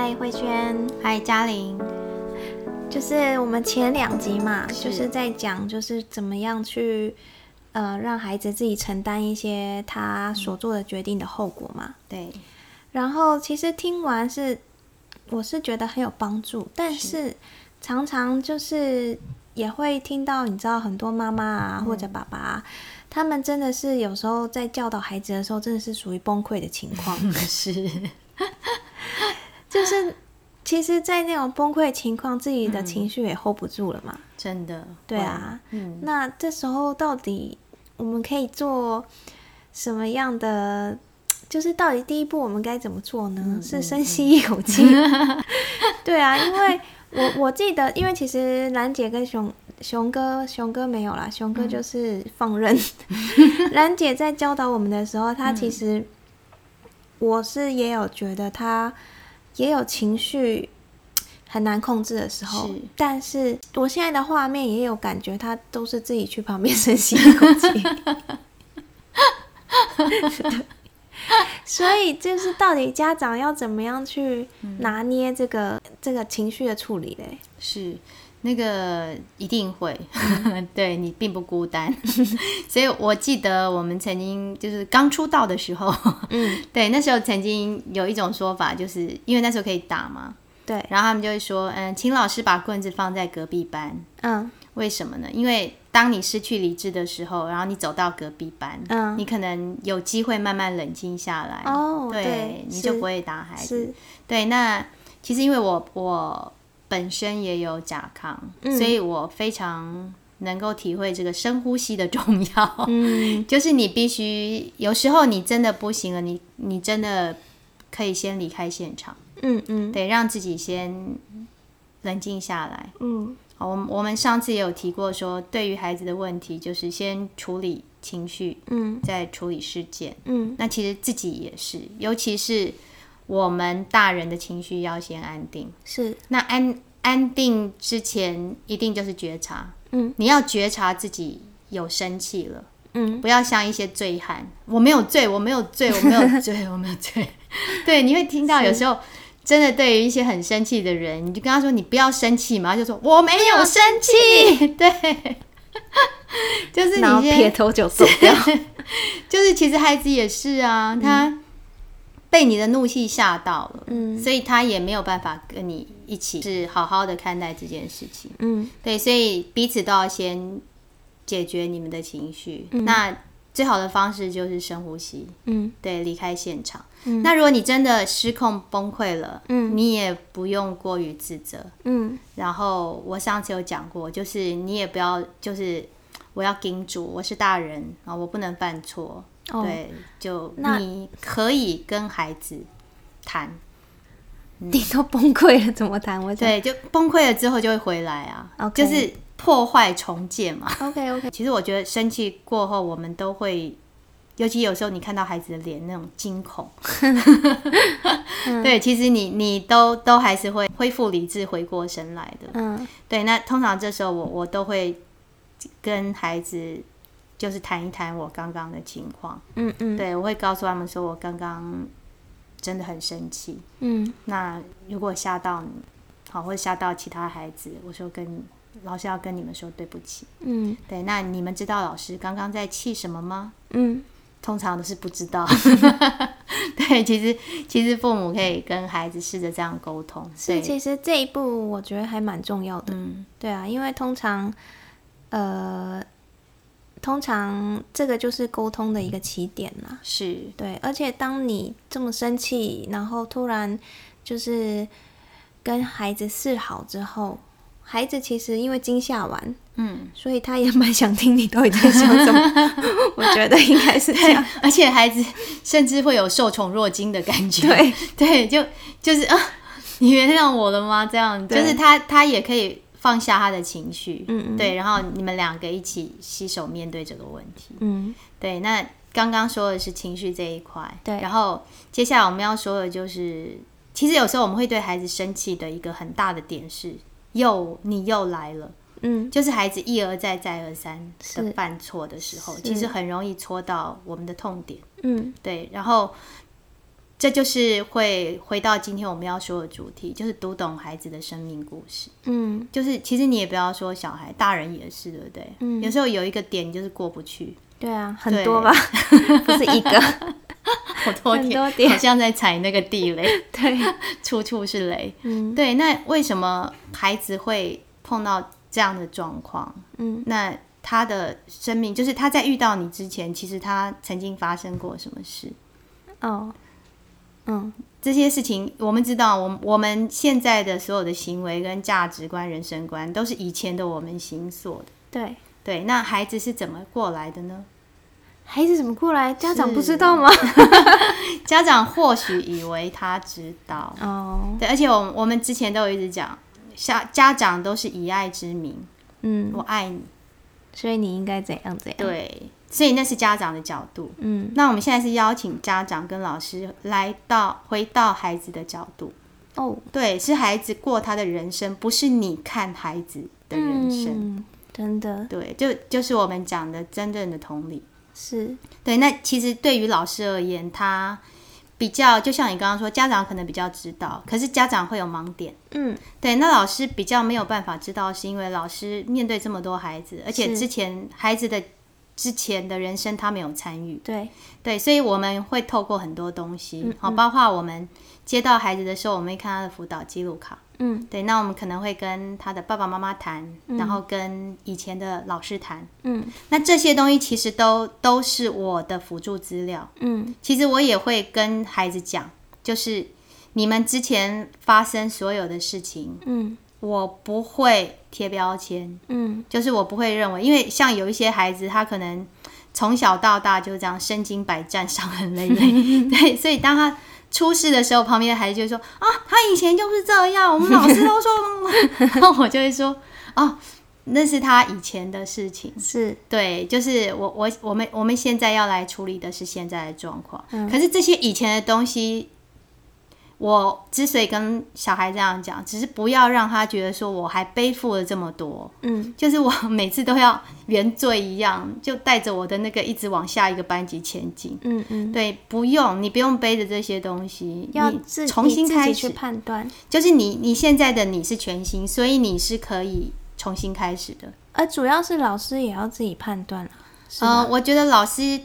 嗨，慧轩，嗨，嘉玲，就是我们前两集嘛，是。就是在讲，就是怎么样去呃让孩子自己承担一些他所做的决定的后果嘛。对，然后其实听完是，我是觉得很有帮助，但是常常就是也会听到，你知道很多妈妈啊、或者爸爸、啊，他们真的是有时候在教导孩子的时候，真的是属于崩溃的情况，是，就是其实，在那种崩溃情况，自己的情绪也 hold 不住了嘛。真的，对啊，嗯，那这时候到底我们可以做什么样的？就是到底第一步我们该怎么做呢？是深吸一口气。对啊，因为我我记得，因为其实兰姐跟熊熊哥，熊哥没有啦，熊哥就是放任。兰姐在教导我们的时候，她其实我是也有觉得她也有情绪。很难控制的时候是，但是我现在的画面也有感觉，他都是自己去旁边深吸一口气。所以就是到底家长要怎么样去拿捏这个、这个情绪的处理嘞？是那个一定会，对你并不孤单。所以我记得我们曾经就是刚出道的时候，嗯，对，那时候曾经有一种说法，就是因为那时候可以打嘛，对，然后他们就会说，嗯，请老师把棍子放在隔壁班，嗯。为什么呢？因为当你失去理智的时候，然后你走到隔壁班，嗯，你可能有机会慢慢冷静下来，哦，对，对，你就不会打孩子。对，那其实因为我我本身也有甲亢，嗯。所以我非常能够体会这个深呼吸的重要。嗯。就是你必须有时候你真的不行了，你你真的可以先离开现场，嗯嗯。得让自己先冷静下来。嗯。好，我们我们上次也有提过说，对于孩子的问题，就是先处理情绪，嗯。再处理事件。嗯，那其实自己也是，尤其是我们大人的情绪要先安定。是，那安安定之前，一定就是觉察。嗯，你要觉察自己有生气了，嗯不要像一些醉汉，我没有醉，我没有醉，我没有醉，我没有醉。对，你会听到有时候。真的，对于一些很生气的人，你就跟他说：“你不要生气嘛。”他就说：“我没有生气。”对，就是你先撇头就走掉。就是其实孩子也是啊，他被你的怒气吓到了，嗯所以他也没有办法跟你一起是好好的看待这件事情。嗯对，所以彼此都要先解决你们的情绪。那最好的方式就是深呼吸，嗯对，离开现场。嗯那如果你真的失控崩溃了，嗯你也不用过于自责。嗯然后我上次有讲过，就是你也不要就是我要叮嘱，我是大人啊，我不能犯错。哦。对，就那你可以跟孩子谈，你都崩溃了，怎么谈？我想对，就崩溃了之后就会回来啊。就是破坏重建嘛。，OK OK，其实我觉得生气过后，我们都会，尤其有时候你看到孩子的脸那种惊恐，对，其实你你都都还是会恢复理智，回过神来的。嗯。对，那通常这时候我我都会跟孩子就是谈一谈我刚刚的情况，嗯嗯对我会告诉他们说我刚刚真的很生气，嗯那如果吓到你，好或者吓到其他孩子，我说跟老师要跟你们说对不起。嗯对，那你们知道老师刚刚在气什么吗？嗯通常都是不知道。对，其实其实父母可以跟孩子试着这样沟通。所以，其实这一步我觉得还蛮重要的。嗯，对啊，因为通常，呃，通常这个就是沟通的一个起点啦。是，对，而且当你这么生气，然后突然就是跟孩子示好之后，孩子其实因为惊吓完，嗯，所以他也蛮想听你到底在想什么。我觉得应该是这样。而且孩子甚至会有受宠若惊的感觉。对，对，就就是啊，你原谅我了吗？这样就是他他也可以放下他的情绪，嗯嗯对，然后你们两个一起携手面对这个问题。嗯。对，那刚刚说的是情绪这一块，对。然后接下来我们要说的就是，其实有时候我们会对孩子生气的一个很大的点是，又你又来了，嗯。就是孩子一而再再而三的犯错的时候，其实很容易戳到我们的痛点。嗯。对，然后这就是会回到今天我们要说的主题，就是读懂孩子的生命故事。嗯。就是其实你也不要说小孩，大人也是，对不对？嗯。有时候有一个点就是过不去，对啊，很多吧，不是一个，好多很多点，点。好像在踩那个地雷，对，处处是雷。嗯。对，那为什么孩子会碰到这样的状况？嗯。那他的生命，就是他在遇到你之前，其实他曾经发生过什么事？哦，嗯这些事情我们知道，我我们现在的所有的行为跟价值观、人生观，都是以前的我们形所的。对，对，那孩子是怎么过来的呢？孩子怎么过来？家长不知道吗？家长或许以为他知道，哦，对，而且我我们之前都有一直讲，家家长都是以爱之名，嗯，我爱你，所以你应该怎样怎样？，对，所以那是家长的角度。嗯那我们现在是邀请家长跟老师来到回到孩子的角度，哦，对，是孩子过他的人生，不是你看孩子的人生。嗯，真的对，就就是我们讲的真正的同理。是，对，那其实对于老师而言，他比较就像你刚刚说，家长可能比较知道，可是家长会有盲点。嗯对，那老师比较没有办法知道，是因为老师面对这么多孩子，而且之前孩子的之前的人生他没有参与，对，对，所以我们会透过很多东西，嗯好、包括我们接到孩子的时候，我们会看他的辅导记录卡，嗯。对，那我们可能会跟他的爸爸妈妈谈，然后跟以前的老师谈，嗯。那这些东西其实都都是我的辅助资料。嗯。其实我也会跟孩子讲，就是你们之前发生所有的事情，嗯。我不会贴标签，嗯。就是我不会认为，因为像有一些孩子，他可能从小到大就这样身经百战、伤痕累累，对，所以当他出事的时候，旁边的孩子就会说啊，他以前就是这样，我们老师都说，然后我就会说哦，那是他以前的事情。是，对，就是我我我们我们现在要来处理的是现在的状况，可是这些以前的东西，我之所以跟小孩这样讲，只是不要让他觉得说我还背负了这么多，嗯就是我每次都要原罪一样，就带着我的那个一直往下一个班级前进。嗯嗯，对，不用，你不用背着这些东西，你要自重新开始去始，判断。就是你你现在的你是全新，所以你是可以重新开始的。而主要是老师也要自己判断啊，是呃，我觉得老师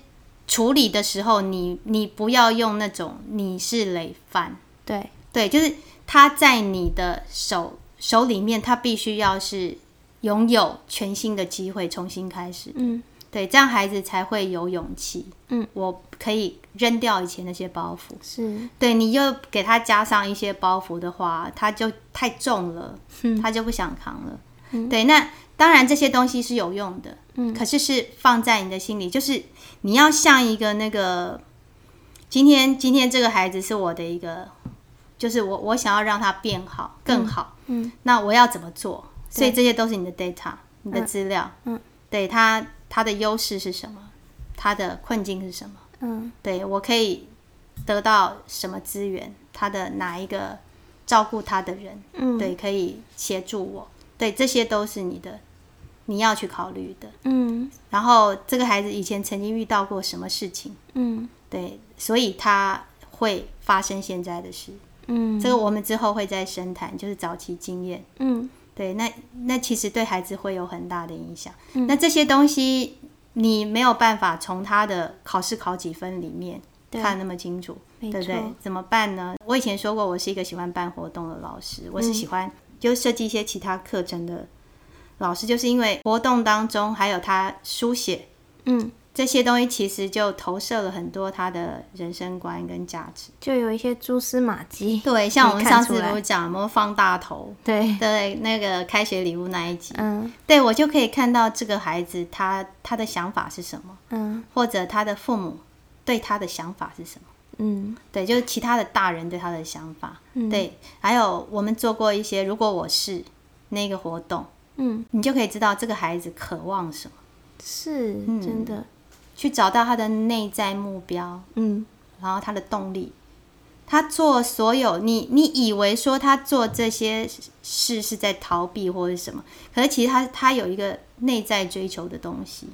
处理的时候，你你不要用那种你是累犯，对，对，就是他在你的手手里面，他必须要是拥有全新的机会，重新开始。嗯对，这样孩子才会有勇气。嗯，我可以扔掉以前那些包袱。是，对你又给他加上一些包袱的话，他就太重了，他就不想扛了。对，那当然这些东西是有用的，嗯可是是放在你的心里，就是你要像一个那个，今天今天这个孩子是我的一个，就是我我想要让他变好更好，嗯那我要怎么做？所以这些都是你的 data，你的资料，嗯对他他的优势是什么，他的困境是什么？嗯对我可以得到什么资源？他的哪一个照顾他的人，嗯，对，可以协助我。对，这些都是你的，你要去考虑的。嗯然后这个孩子以前曾经遇到过什么事情？嗯对，所以他会发生现在的事。嗯这个我们之后会再深谈，就是早期经验。嗯对，那那其实对孩子会有很大的影响。嗯那这些东西你没有办法从他的考试考几分里面看那么清楚，没对不对？怎么办呢？我以前说过，我是一个喜欢办活动的老师，我是嗯喜欢就设计一些其他课程的老师，就是因为活动当中还有他书写嗯，这些东西，其实就投射了很多他的人生观跟价值。就有一些蛛丝马迹。对，像我们上次不是讲有没有放大头？对，对，那个开学礼物那一集，嗯对我就可以看到这个孩子他他的想法是什么，嗯或者他的父母对他的想法是什么。嗯对，就是其他的大人对他的想法。嗯对，还有我们做过一些，如果我是那个活动，嗯，你就可以知道这个孩子渴望什么，是嗯真的。去找到他的内在目标，嗯。然后他的动力。他做所有你你以为说他做这些事是在逃避或者什么，可是其实他他有一个内在追求的东西。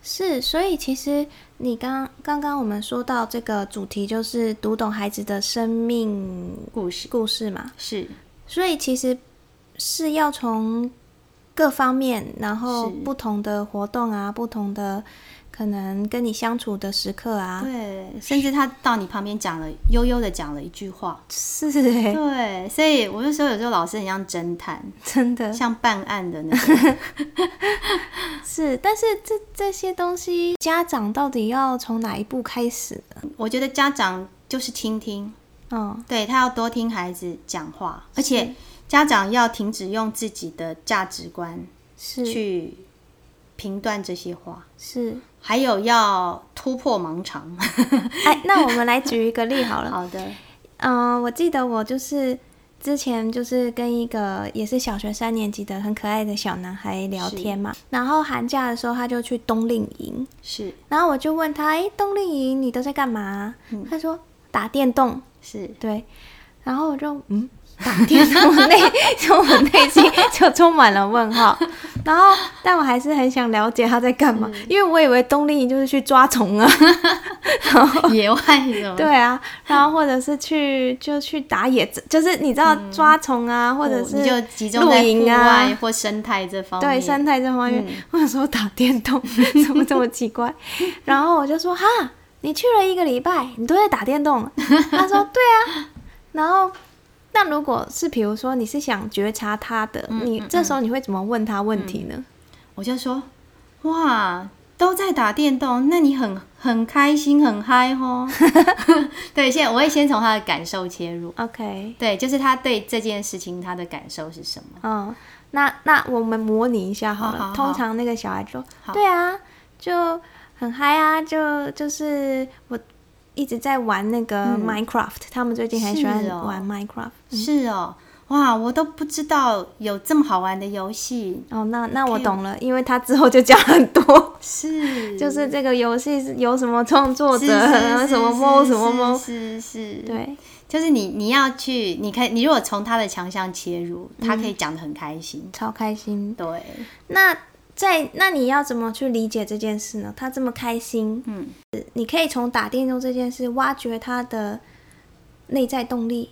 是，所以其实你刚刚刚我们说到这个主题，就是读懂孩子的生命故事。故事嘛，是。所以其实是要从各方面，然后不同的活动啊，不同的可能跟你相处的时刻啊，对，甚至他到你旁边讲了悠悠的讲了一句话，是。哎、对，所以我就说有时候老师很像侦探，真的。像办案的那种，是，但是这这些东西，家长到底要从哪一步开始呢？我觉得家长就是倾听，嗯，对他要多听孩子讲话，而且家长要停止用自己的价值观是。去评断这些话，是，还有要突破盲肠。哎，那我们来举一个例好了。好的，嗯、我记得我就是之前就是跟一个也是小学三年级的很可爱的小男孩聊天嘛，然后寒假的时候他就去冬令营，是。然后我就问他，哎，冬令营你都在干嘛？他说打电动，是，对，然后我就嗯。打电动，我内 就我内心就充满了问号，然后但我还是很想了解他在干嘛，因为我以为冬令营就是去抓虫啊，然 后野外什么？对啊，然后或者是去就去打野，就是你知道抓虫啊，或者是哦你就集中露在户营啊外或生态这方面。对生态这方面，我有时候打电动怎么这么奇怪？然后我就说哈，你去了一个礼拜，你都在打电动？他说对啊，然后。那如果是比如说你是想觉察他的，你这时候你会怎么问他问题呢？我就说，哇，都在打电动，那你很很开心，很嗨哦。对，现在我会先从他的感受切入。OK，对，就是他对这件事情他的感受是什么？嗯，那那我们模拟一下好了。好好通常那个小孩说对啊，就很嗨啊，就就是我一直在玩那个 Minecraft，、他们最近很喜欢玩 Minecraft。是哦，哇，我都不知道有这么好玩的游戏。哦，那那我懂了，因为他之后就讲很多，是，就是这个游戏是有什么创作者，是然后是 什么 mo 什么 mo，是是是，对，就是你你要去，你可以，你如果从他的强项切入，他可以讲的很开心。超开心。对，那在那你要怎么去理解这件事呢？他这么开心，嗯，你可以从打电动这件事挖掘他的内在动力。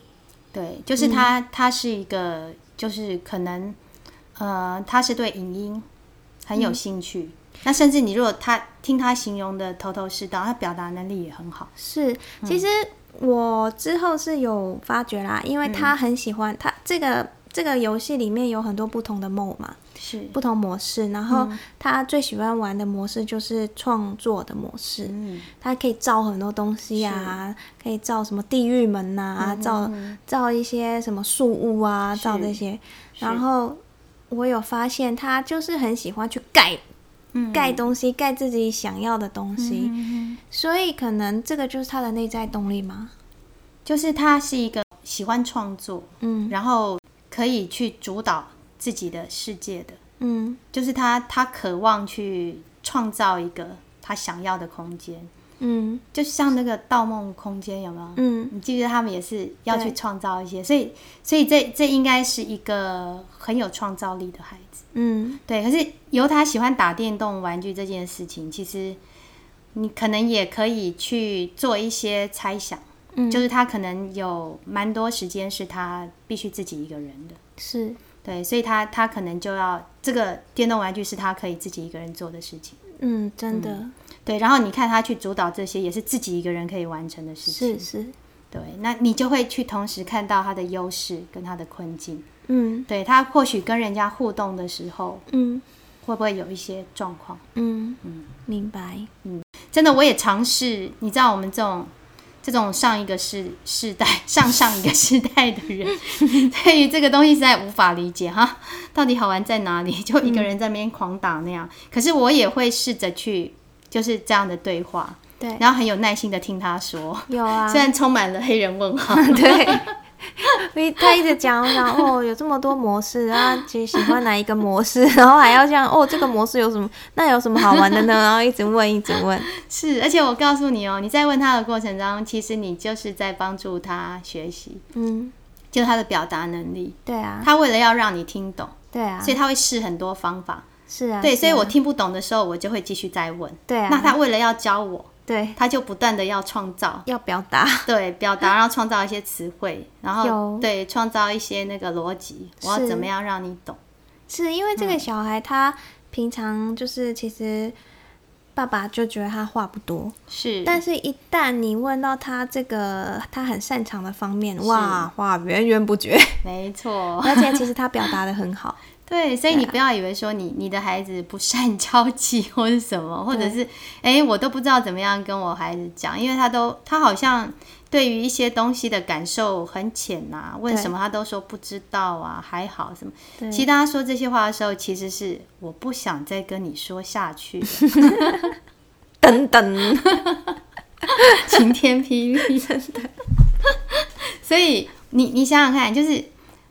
对，就是他，他是一个，就是可能，呃，他是对影音很有兴趣。那甚至你如果他听他形容的头头是道，他表达能力也很好。是，其实我之后是有发觉啦，因为他很喜欢、他这个这个游戏里面有很多不同的 mode 嘛，是，不同模式，然后他最喜欢玩的模式就是创作的模式，嗯，他可以造很多东西啊，可以造什么地狱门呐、造造一些什么树屋啊，造这些，然后我有发现他就是很喜欢去盖。盖东西，盖自己想要的东西，所以可能这个就是他的内在动力嘛？就是他是一个喜欢创作，嗯。然后可以去主导自己的世界的，嗯。就是他他渴望去创造一个他想要的空间，嗯。就像那个《盗梦空间》有没有？嗯，你记不记得他们也是要去创造一些，所以所以这这应该是一个很有创造力的孩子。嗯。对，可是由他喜欢打电动玩具这件事情，其实你可能也可以去做一些猜想，嗯，就是他可能有蛮多时间是他必须自己一个人的。是，对，所以他他可能就要这个电动玩具是他可以自己一个人做的事情。嗯，真的、对，然后你看他去主导这些，也是自己一个人可以完成的事情。是是，对，那你就会去同时看到他的优势跟他的困境。嗯对他或许跟人家互动的时候，嗯会不会有一些状况？嗯嗯明白，嗯真的，我也尝试。你知道，我们这种这种上一个世世代、上上一个世代的人，对于这个东西实在无法理解哈，到底好玩在哪里？就一个人在那边狂打那样。可是我也会试着去，就是这样的对话，对，然后很有耐心的听他说，有啊，虽然充满了黑人问号。对。因为他一直讲，我想哦，有这么多模式啊，其实喜欢哪一个模式，然后还要这样哦，这个模式有什么？那有什么好玩的呢？然后一直问，一直问，是，而且我告诉你哦，你在问他的过程中，其实你就是在帮助他学习，嗯，就他的表达能力。对啊，他为了要让你听懂，对啊，所以他会试很多方法。是啊，对，所以我听不懂的时候，我就会继续再问。对啊，那他为了要教我，对。他就不断的要创造，要表达，对，表达，然后创造一些词汇，然后对创造一些那个逻辑，我要怎么样让你懂？是因为这嗯。个小孩他平常就是其实爸爸就觉得他话不多，是，但是一旦你问到他这个他很擅长的方面，哇，话源源不绝，没错，而且其实他表达的很好，对，所以你不要以为说你你的孩子不善交际或是什么，或者是哎，我都不知道怎么样跟我孩子讲，因为他都他好像对于一些东西的感受很浅呐、问什么他都说不知道啊，还好什么。其实当他说这些话的时候，其实是我不想再跟你说下去了，等等，晴天霹雳，真的。所以你你想想看，就是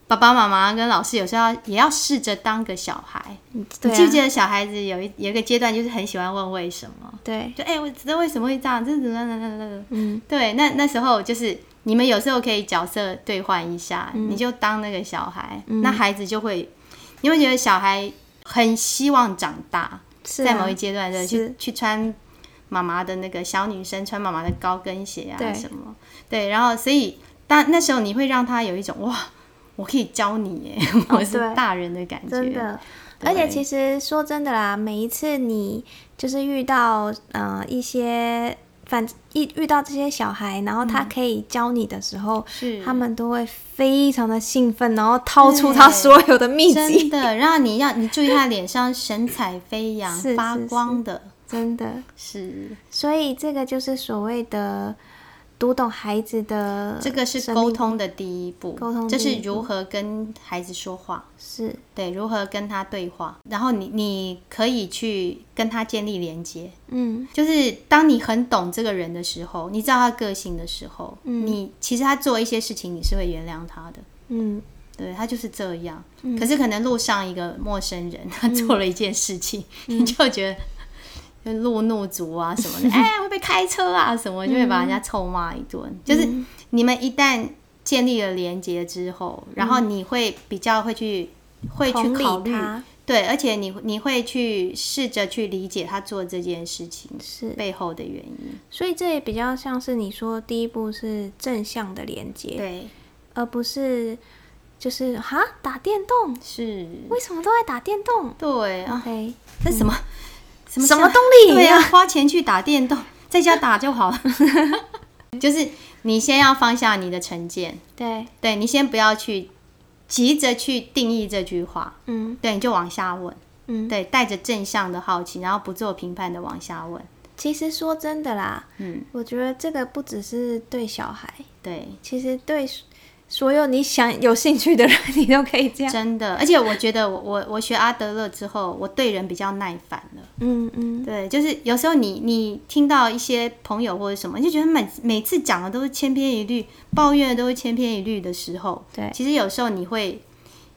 爸爸妈妈跟老师有时候也要试着当个小孩。你记不记得小孩子有一有一个阶段，就是很喜欢问为什么？对，就哎、我知道为什么会这样，这是怎么怎么怎么嗯，对，那那时候就是你们有时候可以角色兑换一下，嗯。你就当那个小孩，那孩子就会，你会觉得小孩很希望长大，是啊在某一阶段的去是。去穿妈妈的那个小女生穿妈妈的高跟鞋啊什么，对，然后所以当那时候你会让他有一种哇，我可以教你耶，我是大人的感觉，真的。而且其实说真的啦，每一次你就是遇到呃一些反一遇到这些小孩，然后他可以教你的时候，是。他们都会非常的兴奋，然后掏出他所有的秘真籍，的，让你要你注意他脸上神采飞扬、发光的，真的。是。所以这个就是所谓的读懂孩子的这个是沟通的第一步，沟通这是如何跟孩子说话，是。对，如何跟他对话，然后你你可以去跟他建立连接，嗯。就是当你很懂这个人的时候，你知道他个性的时候，你其实他做一些事情你是会原谅他的。嗯。对他就是这样，可是可能路上一个陌生人，他做了一件事情，你就觉得就路怒族啊什么的，哎、会被开车啊什么，就会把人家臭骂一顿。就是你们一旦建立了连接之后，然后你会比较会去会去考虑，他。对，而且你你会去试着去理解他做这件事情是，背后的原因。所以这也比较像是你说第一步是正向的连接，对，而不是就是哈打电动，是，为什么都在打电动？对啊，？OK，这什么、什么什么动力？对呀、花钱去打电动，在家打就好了。就是你先要放下你的成见，对，对你先不要去急着去定义这句话，嗯。对，你就往下问，嗯。对，带着正向的好奇，然后不做评判的往下问，其实说真的啦，嗯，我觉得这个不只是对小孩，对，其实对所有你想有兴趣的人，你都可以这样。真的，而且我觉得我我我学阿德勒之后，我对人比较耐烦了。嗯嗯，对，就是有时候你你听到一些朋友或者什么，你就觉得每每次讲的都是千篇一律，抱怨的都是千篇一律的时候，对其实有时候你会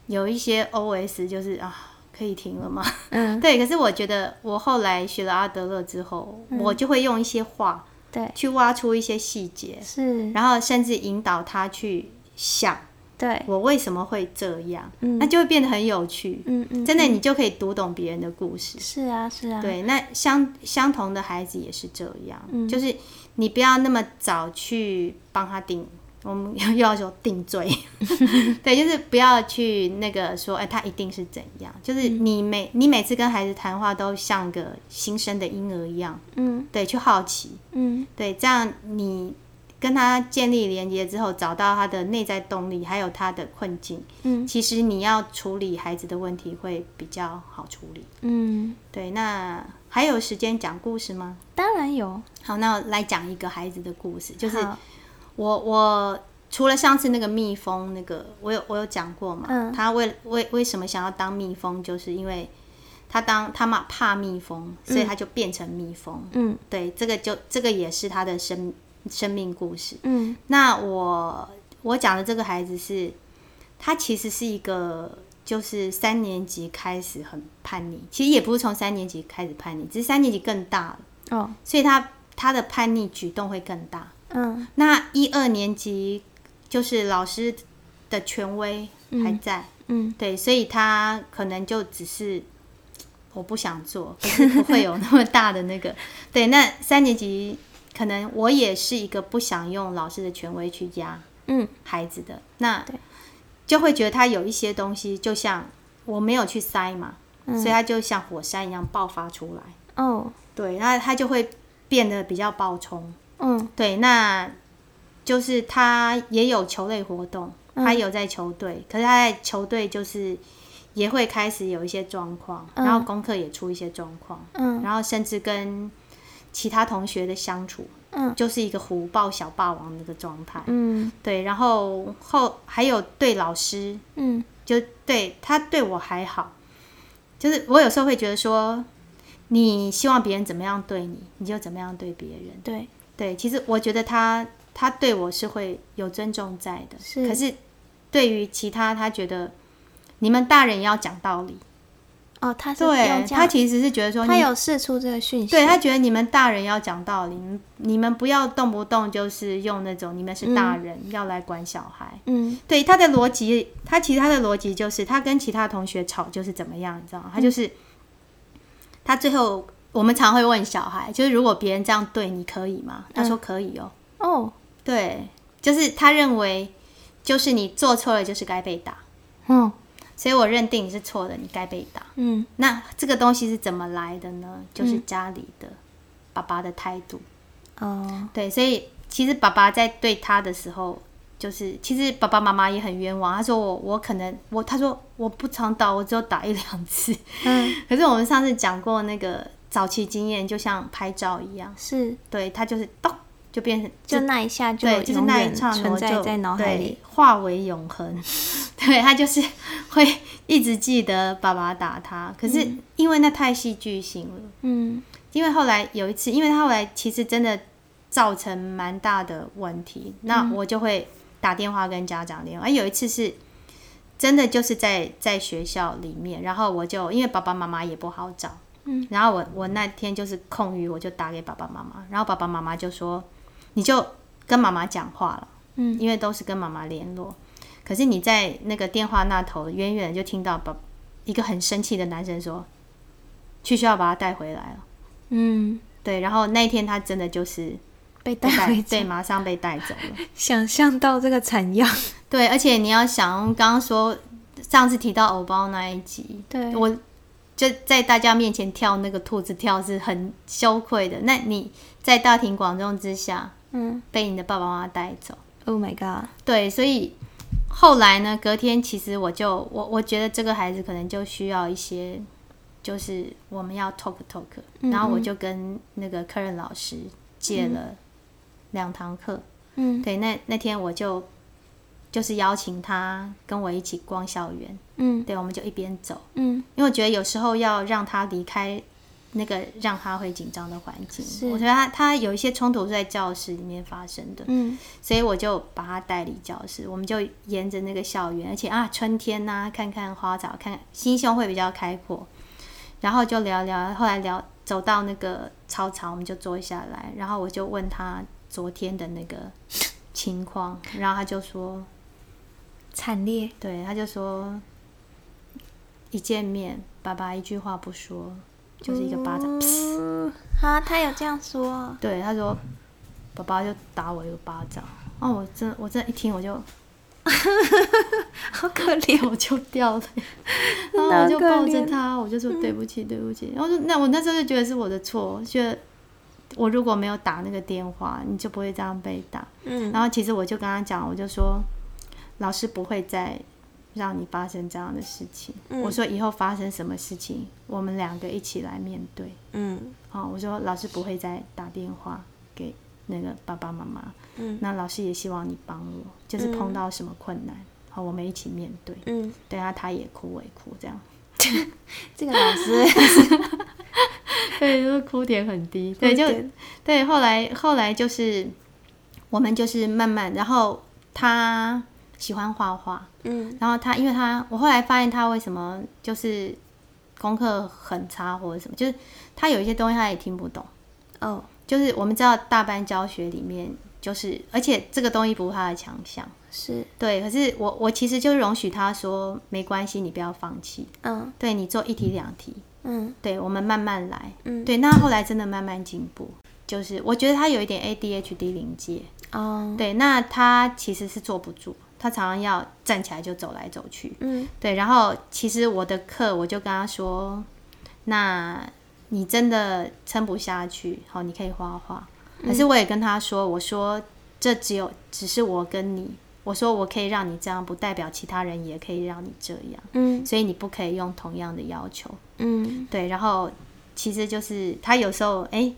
有一些 OS，就是啊，可以停了吗？嗯，对，可是我觉得我后来学了阿德勒之后，我就会用一些话对，去挖出一些细节，是，然后甚至引导他去想对，我为什么会这样，嗯。那就会变得很有趣。嗯嗯，真的，你就可以读懂别人的故事。是啊是啊，对，那相相同的孩子也是这样，嗯。就是你不要那么早去帮他定，我们要要求定罪，对，就是不要去那个说，哎、他一定是怎样，就是嗯你每你每次跟孩子谈话都像个新生的婴儿一样，嗯。对，去好奇，嗯。对，这样你跟他建立连接之后，找到他的内在动力，还有他的困境，嗯。其实你要处理孩子的问题会比较好处理。嗯，对，那还有时间讲故事吗？当然有，好，那我来讲一个孩子的故事，就是我我除了上次那个蜜蜂那个，我有我有讲过嘛，嗯。他为为为什么想要当蜜蜂，就是因为他当他妈怕蜜蜂，所以他就变成蜜蜂。嗯。对，这个就这个也是他的生生命故事。嗯。那我我讲的这个孩子是，他其实是一个，就是三年级开始很叛逆，其实也不是从三年级开始叛逆，只是三年级更大了，哦。所以他他的叛逆举动会更大。嗯。那一二年级就是老师的权威还在，嗯。对，所以他可能就只是我不想做，可是不会有那么大的那个。对，那三年级可能我也是一个不想用老师的权威去压嗯。孩子的，那就会觉得他有一些东西，就像我没有去塞嘛，所以他就像火山一样爆发出来。哦。对，那他就会变得比较暴冲。嗯。对，那就是他也有球类活动，嗯。他有在球队，可是他在球队就是也会开始有一些状况，然后功课也出一些状况，嗯。然后甚至跟其他同学的相处，嗯。就是一个虎豹小霸王那个状态。嗯。对，然后后还有对老师，嗯。就对他对我还好，就是我有时候会觉得说，你希望别人怎么样对你，你就怎么样对别人。对，对，其实我觉得他他对我是会有尊重在的，是。可是对于其他，他觉得你们大人也要讲道理。哦，他是对他其实是觉得说，他有试出这个讯息，对他觉得你们大人要讲道理，你们不要动不动就是用那种你们是大人、要来管小孩。嗯对他的逻辑，他其实他的逻辑就是他跟其他同学吵就是怎么样，你知道吗？他就是、他最后我们常会问小孩，就是如果别人这样对你可以吗？他说可以哦。哦对，就是他认为就是你做错了就是该被打，嗯所以我认定你是错的，你该被打。嗯那这个东西是怎么来的呢？就是家里的、爸爸的态度。哦对，所以其实爸爸在对他的时候，就是其实爸爸妈妈也很冤枉。他说我我可能我他说我不常打，我只有打一两次。嗯 可是我们上次讲过那个早期经验，就像拍照一样，是对他就是咚就变成就那一下就对，就是那一远刹那就存在在脑海对里，化为永恒。对他就是 会一直记得爸爸打他，可是因为那太戏剧性了。嗯。因为后来有一次，因为他后来其实真的造成蛮大的问题，那我就会打电话跟家长联络。而有一次是真的就是在在学校里面，然后我就因为爸爸妈妈也不好找，嗯，然后我我那天就是空余，我就打给爸爸妈妈，然后爸爸妈妈就说你就跟妈妈讲话了，嗯，因为都是跟妈妈联络，可是你在那个电话那头远远就听到爸一个很生气的男生说，去学校把他带回来了。嗯对，然后那一天他真的就是被带回对，马上被带走了。想象到这个惨样，对，而且你要想，刚刚说上次提到偶包那一集，对我就在大家面前跳那个兔子跳是很羞愧的。那你在大庭广众之下嗯。被你的爸爸妈妈带走，，Oh my god，对，所以后来呢，隔天其实我就我我觉得这个孩子可能就需要一些，就是我们要 talk talk，然后我就跟那个客人老师借了两堂课，嗯。对，那那天我就就是邀请他跟我一起逛校园，嗯。对，我们就一边走，嗯。因为我觉得有时候要让他离开那个让他会紧张的环境，我觉得他他有一些冲突是在教室里面发生的，嗯。所以我就把他带离教室，我们就沿着那个校园，而且啊，春天呐、看看花草，看看心胸会比较开阔，然后就聊聊，后来聊走到那个操场，我们就坐下来，然后我就问他昨天的那个情况，然后他就说，惨烈，对，他就说一见面，爸爸一句话不说，就是一个巴掌，嗯啊，他有这样说，对，他说爸爸就打我一个巴掌，哦，我真的我真的一听我就。好可怜，我就掉了，然后我就抱着他，我就说对不起，对不起。然后说那我那时候就觉得是我的错，觉得我如果没有打那个电话，你就不会这样被打。嗯然后其实我就跟他讲，我就说老师不会再让你发生这样的事情。我说以后发生什么事情，我们两个一起来面对。嗯哦，我说老师不会再打电话给那个爸爸妈妈。嗯那老师也希望你帮我，就是碰到什么困难，好，我们一起面对。嗯，对啊，他也哭，我也哭，这样。这个老师 对，就是哭点很低。对，就对。后来后来就是我们就是慢慢，然后他喜欢画画，嗯。然后他因为他我后来发现他为什么就是功课很差或者什么，就是他有一些东西他也听不懂。哦。就是我们知道大班教学里面，就是而且这个东西不是他的强项。是。对，可是我我其实就容许他说没关系，你不要放弃。嗯。对你做一题两题，嗯。对我们慢慢来。嗯，对，那后来真的慢慢进步，就是我觉得他有一点 ADHD 临界。哦，对，那他其实是坐不住，他常常要站起来就走来走去。嗯对，然后其实我的课我就跟他说，那你真的撑不下去，好，你可以画画。可是我也跟他说，我说这只有只是我跟你，我说我可以让你这样，不代表其他人也可以让你这样，嗯所以你不可以用同样的要求。嗯对，然后其实就是他有时候哎。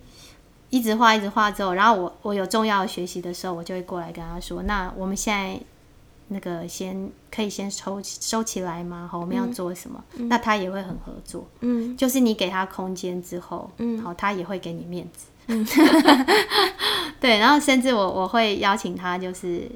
一直画，一直画之后，然后我我有重要的学习的时候，我就会过来跟他说：“那我们现在那个先可以先收收起来吗？好，我们要做什么？”那他也会很合作，嗯就是你给他空间之后，嗯好，他也会给你面子。对，然后甚至我我会邀请他，就是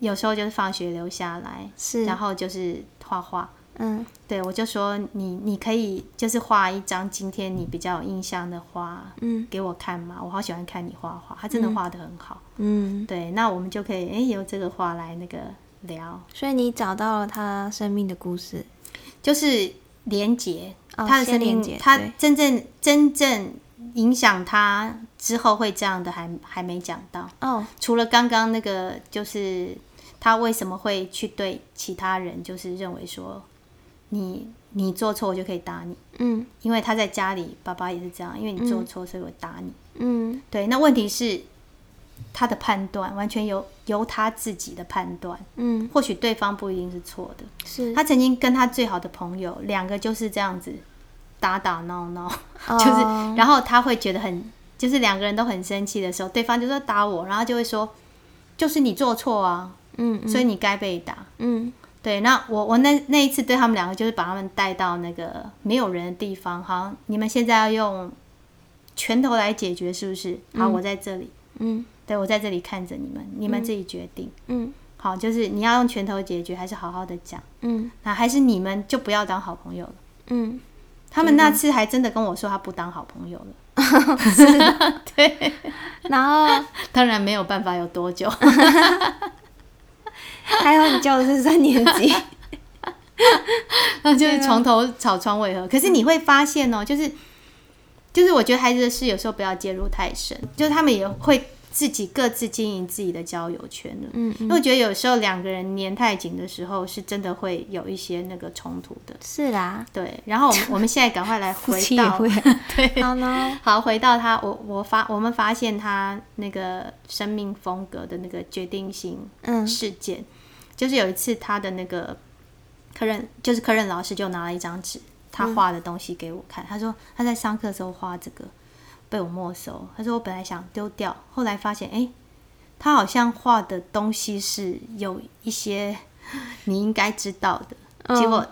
有时候就是放学留下来，是，然后就是画画。嗯。对，我就说你你可以就是画一张今天你比较有印象的画嗯。给我看嘛，我好喜欢看你画画，他真的画的很好。嗯，对，那我们就可以哎由这个画来那个聊，所以你找到了他生命的故事，就是连接哦他的生命他真正真正影响他之后会这样的还还没讲到，哦，除了刚刚那个就是他为什么会去对其他人就是认为说你你做错我就可以打你。嗯因为他在家里，爸爸也是这样，因为你做错，所以我打你。嗯对，那问题是他的判断完全由由他自己的判断，嗯，或许对方不一定是错的。是，他曾经跟他最好的朋友两个就是这样子打打闹闹，就 就是，然后他会觉得很，就是两个人都很生气的时候，对方就说打我，然后就会说，就是你做错啊，嗯所以你该被打。嗯对，那我我那那一次对他们两个就是把他们带到那个没有人的地方，好，你们现在要用拳头来解决，是不是？好，我在这里，嗯对我在这里看着你们，你们自己决定。嗯好，就是你要用拳头解决，还是好好的讲？嗯那还是你们就不要当好朋友了。嗯，他们那次还真的跟我说，他不当好朋友了。对，然后当然没有办法有多久。还好你教的是三年级，那 就是床头吵床尾和。可是你会发现哦、就是就是我觉得孩子的事有时候不要介入太深，就是他们也会自己各自经营自己的交友圈的。嗯因为我觉得有时候两个人黏太紧的时候，是真的会有一些那个冲突的。是啦，对，然后我们 我们现在赶快来回到对，好呢，好，回到他，我我发我们发现他那个生命风格的那个决定性嗯。事件，就是有一次他的那个科任，就是科任老师就拿了一张纸，他画的东西给我看，他说他在上课的时候画这个被我没收，他说我本来想丢掉，后来发现哎、诶他好像画的东西是有一些你应该知道的，结果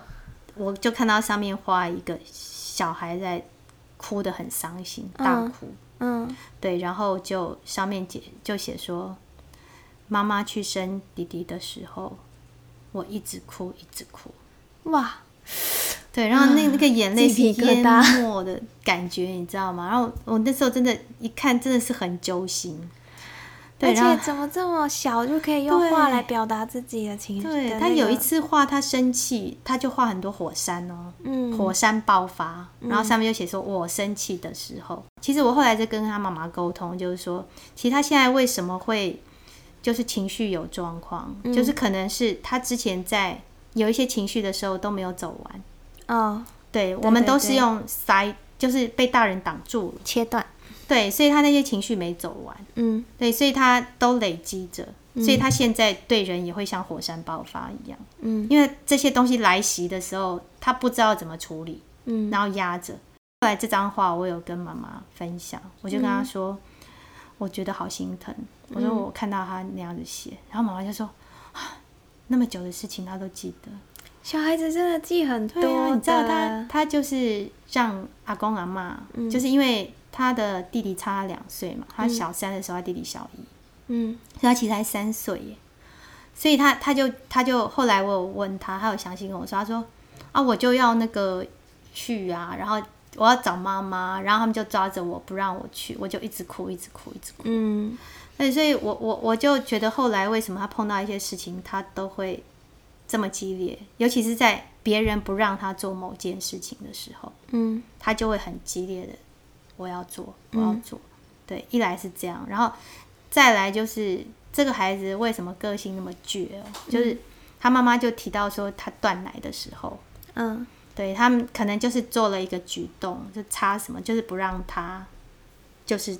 我就看到上面画一个小孩在哭的很伤心，大哭。嗯对，然后就上面写就写说，妈妈去生弟弟的时候，我一直哭，一直哭。哇，对，然后那那个眼泪是淹没的感觉，你知道吗？然后我那时候真的，一看真的是很揪心。对，而且怎么这么小就可以用画来表达自己的情绪？对那个他有一，次画他生气，他就画很多火山哦，嗯火山爆发，然后上面就写说我生气的时候。其实我后来在跟他妈妈沟通，就是说，其实他现在为什么会就是情绪有状况，嗯就是可能是他之前在有一些情绪的时候都没有走完。哦，对我们都是用塞，就是被大人挡住了。切断，对，所以他那些情绪没走完。嗯对，所以他都累积着，所以他现在对人也会像火山爆发一样。嗯因为这些东西来袭的时候，他不知道怎么处理，嗯然后压着。后来这张画我有跟妈妈分享，我就跟她说，我觉得好心疼。我说我看到他那样子写，然后妈妈就说，啊那么久的事情他都记得。小孩子真的记很多对啊，你知道他他就是像阿公阿妈，就是因为他的弟弟差他两岁嘛，他小三的时候他弟弟小一，嗯。所以他其实才三岁耶，所以他他就他就后来我有问他，他有详细跟我说，他说啊我就要那个去啊，然后我要找妈妈，然后他们就抓着我不让我去，我就一直哭一直哭一直哭，嗯。对，所以我我我就觉得后来为什么他碰到一些事情，他都会这么激烈，尤其是在别人不让他做某件事情的时候，嗯他就会很激烈的，我要做，我要做。对，一来是这样，然后再来就是这个孩子为什么个性那么倔哦？就是他妈妈就提到说，他断奶的时候，嗯对他们可能就是做了一个举动，就差什么，就是不让他就是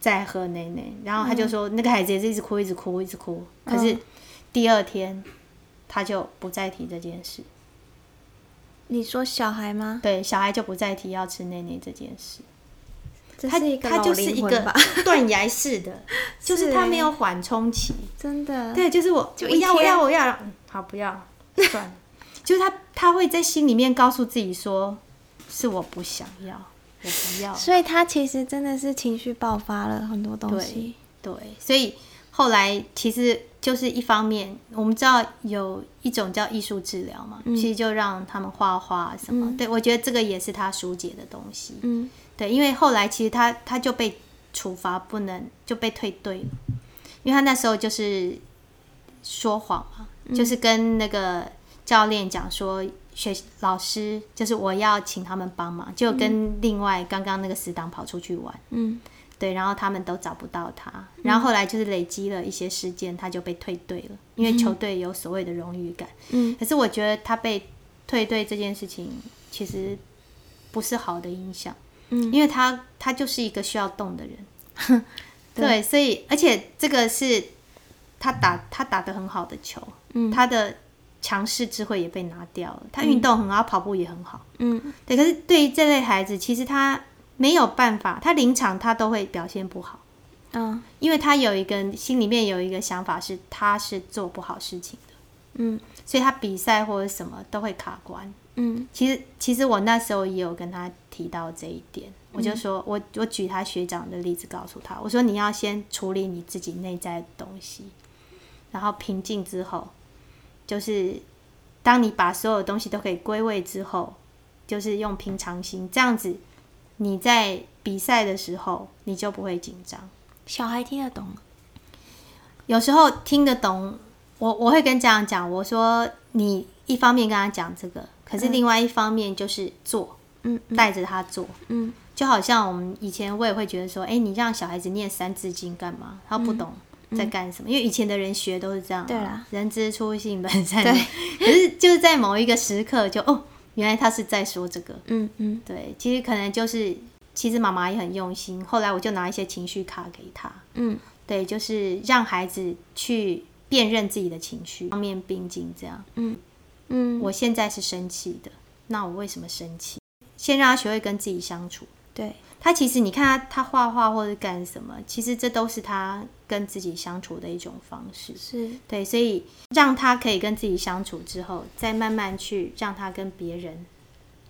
在喝奶奶，然后他就说、那个孩子也是一直哭，一直哭，一直哭。可是第二天他就不再提这件事，你说小孩吗？对，小孩就不再提要吃奶奶这件事。他他是一个老就是一个？断崖式的，就是他没有缓冲期。真的，对，就是我就一我要我要我要，嗯，好不要，算了。就是他他会在心里面告诉自己说，是我不想要，我不要。所以他其实真的是情绪爆发了很多东西。对，所以后来其实就是一方面，我们知道有一种叫艺术治疗嘛，其实就让他们画画什么。对我觉得这个也是他疏解的东西。嗯对，因为后来其实他他就被处罚，不能就被退队了，因为他那时候就是说谎嘛，就是跟那个教练讲说，学老师就是我要请他们帮忙，就跟另外刚刚那个死党跑出去玩，嗯对，然后他们都找不到他，然后后来就是累积了一些事件，他就被退队了，因为球队有所谓的荣誉感。嗯可是我觉得他被退队这件事情其实不是好的影响，嗯，因为他他就是一个需要动的人，对，所以而且这个是他打他打的很好的球，嗯他的强势智慧也被拿掉了，他运动很好，跑步也很好，嗯对，可是对于这类孩子，其实他没有办法，他临场他都会表现不好，嗯。因为他有一个心里面有一个想法是他是做不好事情的，嗯。所以他比赛或者什么都会卡关。嗯。其实，其实我那时候也有跟他提到这一点，我就说我我举他学长的例子告诉他，我说你要先处理你自己内在的东西，然后平静之后，就是当你把所有东西都可以归位之后，就是用平常心，这样子你在比赛的时候你就不会紧张。小孩听得懂？有时候听得懂，我我会跟家长讲，我说你一方面跟他讲这个，可是另外一方面就是做，嗯带着他做，嗯就好像我们以前我也会觉得说，哎、你让小孩子念三字经干嘛？他不懂在干什么，因为以前的人学都是这样、啊，对啦，人之初性本善，对，可是就是在某一个时刻就哦，原来他是在说这个，嗯嗯对，其实可能就是，其实妈妈也很用心，后来我就拿一些情绪卡给他，嗯对，就是让孩子去辨认自己的情绪，方面并进。这样，嗯嗯，我现在是生气的，那我为什么生气？先让他学会跟自己相处。对，他其实你看他，他画画或者干什么，其实这都是他跟自己相处的一种方式。是对，所以让他可以跟自己相处之后，再慢慢去让他跟别人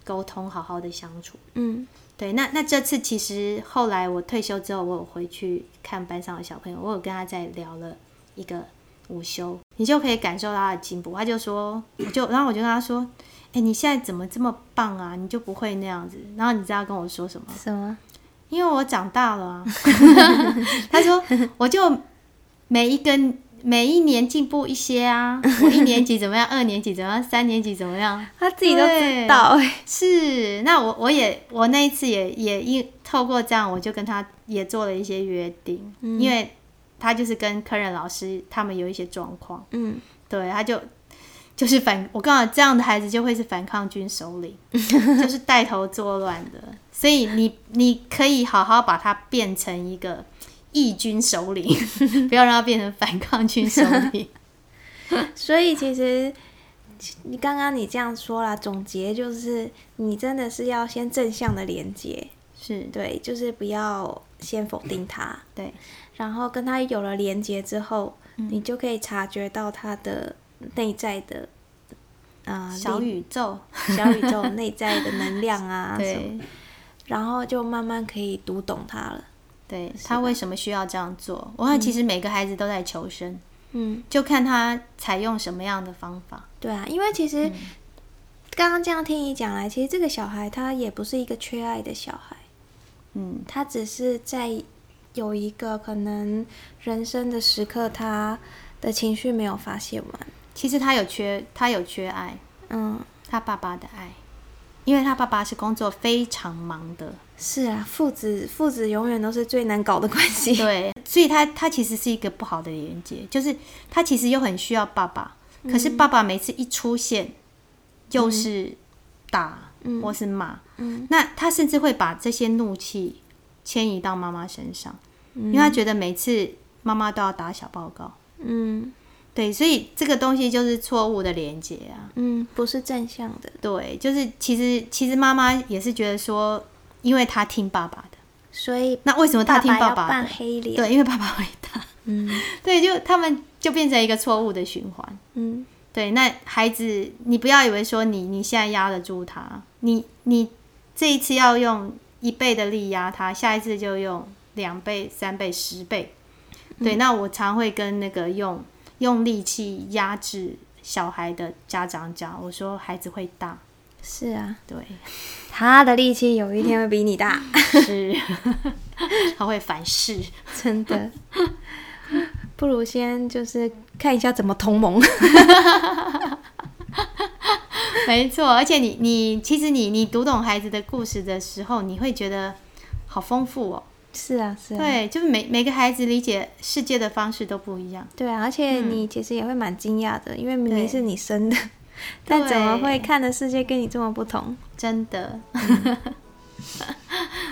沟通，好好的相处。嗯对，那那这次其实后来我退休之后，我有回去看班上的小朋友，我有跟他在聊了一个午休，你就可以感受到他的进步。他就说，我 就然后我就跟他说，哎、你现在怎么这么棒啊？你就不会那样子？然后你知道他跟我说什么？什么？因为我长大了啊。他说，我就每一根每一年进步一些啊。我一年级怎么样？二年级怎么样？三年级怎么样？他自己都知道哎。是，那我我也我那一次也也因透过这样，我就跟他也做了一些约定，因为他就是跟科任老师他们有一些状况，嗯。对，他就就是反，我告诉你，这样的孩子就会是反抗军首领，就是带头作乱的，所以你你可以好好把他变成一个义军首领，不要让他变成反抗军首领。所以其实你刚刚你这样说啦，总结就是你真的是要先正向的连接，是。对，就是不要先否定他，对，然后跟他有了连接之后，嗯你就可以察觉到他的内在的啊、小宇宙，小宇宙内在的能量啊，对。然后就慢慢可以读懂他了。对他为什么需要这样做？我看其实每个孩子都在求生，嗯，就看他采用什么样的方法。对啊，因为其实刚刚这样听你讲来，其实这个小孩他也不是一个缺爱的小孩，嗯，他只是在有一个可能人生的时刻，他的情绪没有发泄完，其实他有缺，他有缺爱，嗯，他爸爸的爱，因为他爸爸是工作非常忙的，是啊，父子父子永远都是最难搞的关系。对，所以他他其实是一个不好的连接，就是他其实又很需要爸爸，可是爸爸每次一出现，就是打、或是骂，嗯。那他甚至会把这些怒气迁移到妈妈身上，因为他觉得每次妈妈都要打小报告。嗯对，所以这个东西就是错误的连接啊。嗯，不是正向的，对，就是其实其实妈妈也是觉得说，因为他听爸爸的，所以那为什么他听要爸爸扮的？黑脸。对，因为爸爸会打。嗯对，就他们就变成一个错误的循环。嗯对，那孩子，你不要以为说你你现在压得住他，你你这一次要用一倍的力压他，下一次就用两倍、三倍、十倍。对，那我常会跟那个用用力气压制小孩的家长讲，我说孩子会大，是啊，对，他的力气有一天会比你大，是，他会反噬。真的。不如先就是看一下怎么同盟。没错，而且你你其实你你读懂孩子的故事的时候，你会觉得好丰富哦。是啊，是啊，对，就是每每个孩子理解世界的方式都不一样。对啊，而且你其实也会蛮惊讶的，因为明明是你生的，但怎么会看的世界跟你这么不同？真的，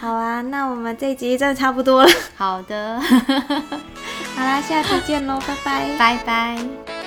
好啊，那我们这一集真的差不多了。好的，好啦，下次见喽，拜拜。拜拜。